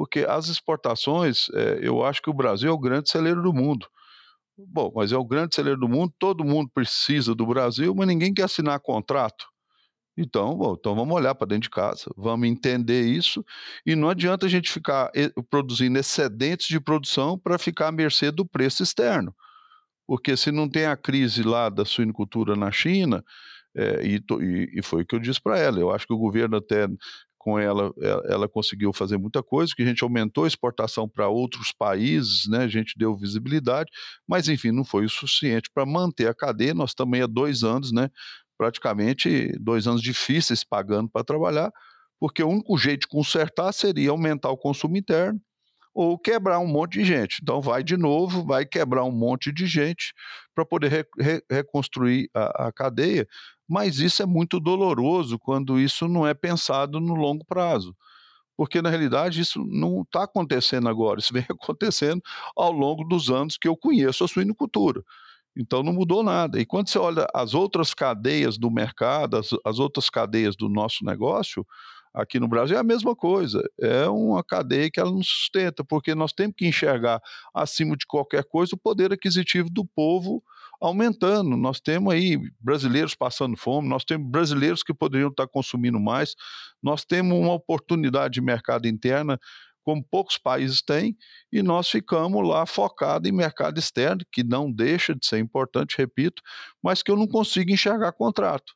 porque as exportações, é, eu acho que o Brasil é o grande celeiro do mundo. Bom, mas é o grande celeiro do mundo, todo mundo precisa do Brasil, mas ninguém quer assinar contrato. Então, bom, então vamos olhar para dentro de casa, vamos entender isso, e não adianta a gente ficar eh, produzindo excedentes de produção para ficar à mercê do preço externo. Porque se não tem a crise lá da suinicultura na China, é, e, e, foi o que eu disse para ela, eu acho que o governo até com ela, ela, conseguiu fazer muita coisa, que a gente aumentou a exportação para outros países, né, a gente deu visibilidade, mas enfim, não foi o suficiente para manter a cadeia, nós também há dois anos, né, praticamente dois anos difíceis pagando para trabalhar, porque o único jeito de consertar seria aumentar o consumo interno ou quebrar um monte de gente. Então vai de novo, vai quebrar um monte de gente para poder re, re, reconstruir a, a cadeia, mas isso é muito doloroso quando isso não é pensado no longo prazo porque na realidade isso não está acontecendo agora, isso vem acontecendo ao longo dos anos que eu conheço a suinocultura. Então não mudou nada. E quando você olha as outras cadeias do mercado, as, as outras cadeias do nosso negócio, aqui no Brasil é a mesma coisa. É uma cadeia que ela não sustenta, porque nós temos que enxergar, acima de qualquer coisa, o poder aquisitivo do povo aumentando. Nós temos aí brasileiros passando fome, nós temos brasileiros que poderiam estar consumindo mais, nós temos uma oportunidade de mercado interna como poucos países têm, e nós ficamos lá focados em mercado externo, que não deixa de ser importante, repito, mas que eu não consigo enxergar contrato.